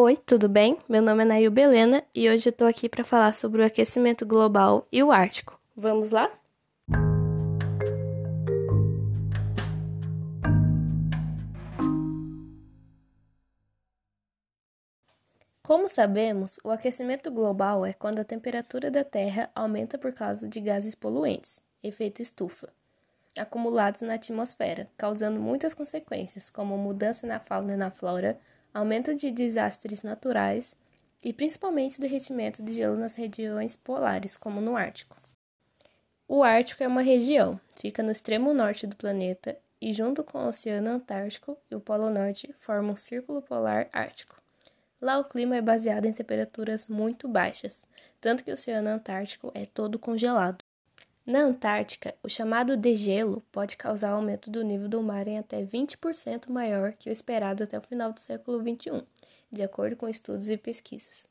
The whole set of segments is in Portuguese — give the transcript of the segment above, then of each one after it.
Oi, tudo bem? Meu nome é Nail Belena e hoje eu tô aqui para falar sobre o aquecimento global e o Ártico. Vamos lá? Como sabemos, o aquecimento global é quando a temperatura da Terra aumenta por causa de gases poluentes, efeito estufa, acumulados na atmosfera, causando muitas consequências, como mudança na fauna e na flora, aumento de desastres naturais e principalmente derretimento de gelo nas regiões polares, como no Ártico. O Ártico é uma região, fica no extremo norte do planeta e, junto com o Oceano Antártico e o Polo Norte, forma um círculo polar ártico. Lá o clima é baseado em temperaturas muito baixas, tanto que o Oceano Antártico é todo congelado. Na Antártica, o chamado degelo pode causar aumento do nível do mar em até 20% maior que o esperado até o final do século XXI, de acordo com estudos e pesquisas.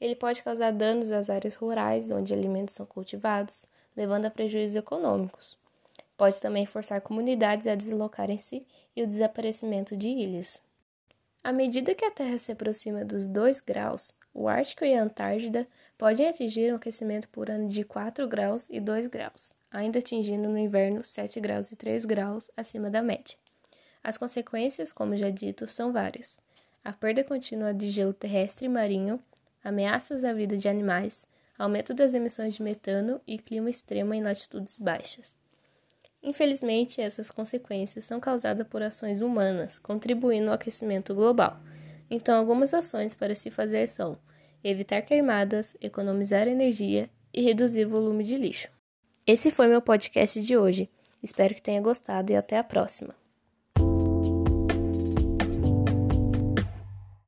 Ele pode causar danos às áreas rurais onde alimentos são cultivados, levando a prejuízos econômicos. Pode também forçar comunidades a deslocarem-se e o desaparecimento de ilhas. À medida que a Terra se aproxima dos 2 graus, o Ártico e a Antártida podem atingir um aquecimento por ano de 4 graus e 2 graus, ainda atingindo no inverno 7 graus e 3 graus acima da média. As consequências, como já dito, são várias: a perda contínua de gelo terrestre e marinho, ameaças à vida de animais, aumento das emissões de metano e clima extremo em latitudes baixas. Infelizmente, essas consequências são causadas por ações humanas, contribuindo ao aquecimento global. Então, algumas ações para se fazer são evitar queimadas, economizar energia e reduzir o volume de lixo. Esse foi meu podcast de hoje. Espero que tenha gostado e até a próxima.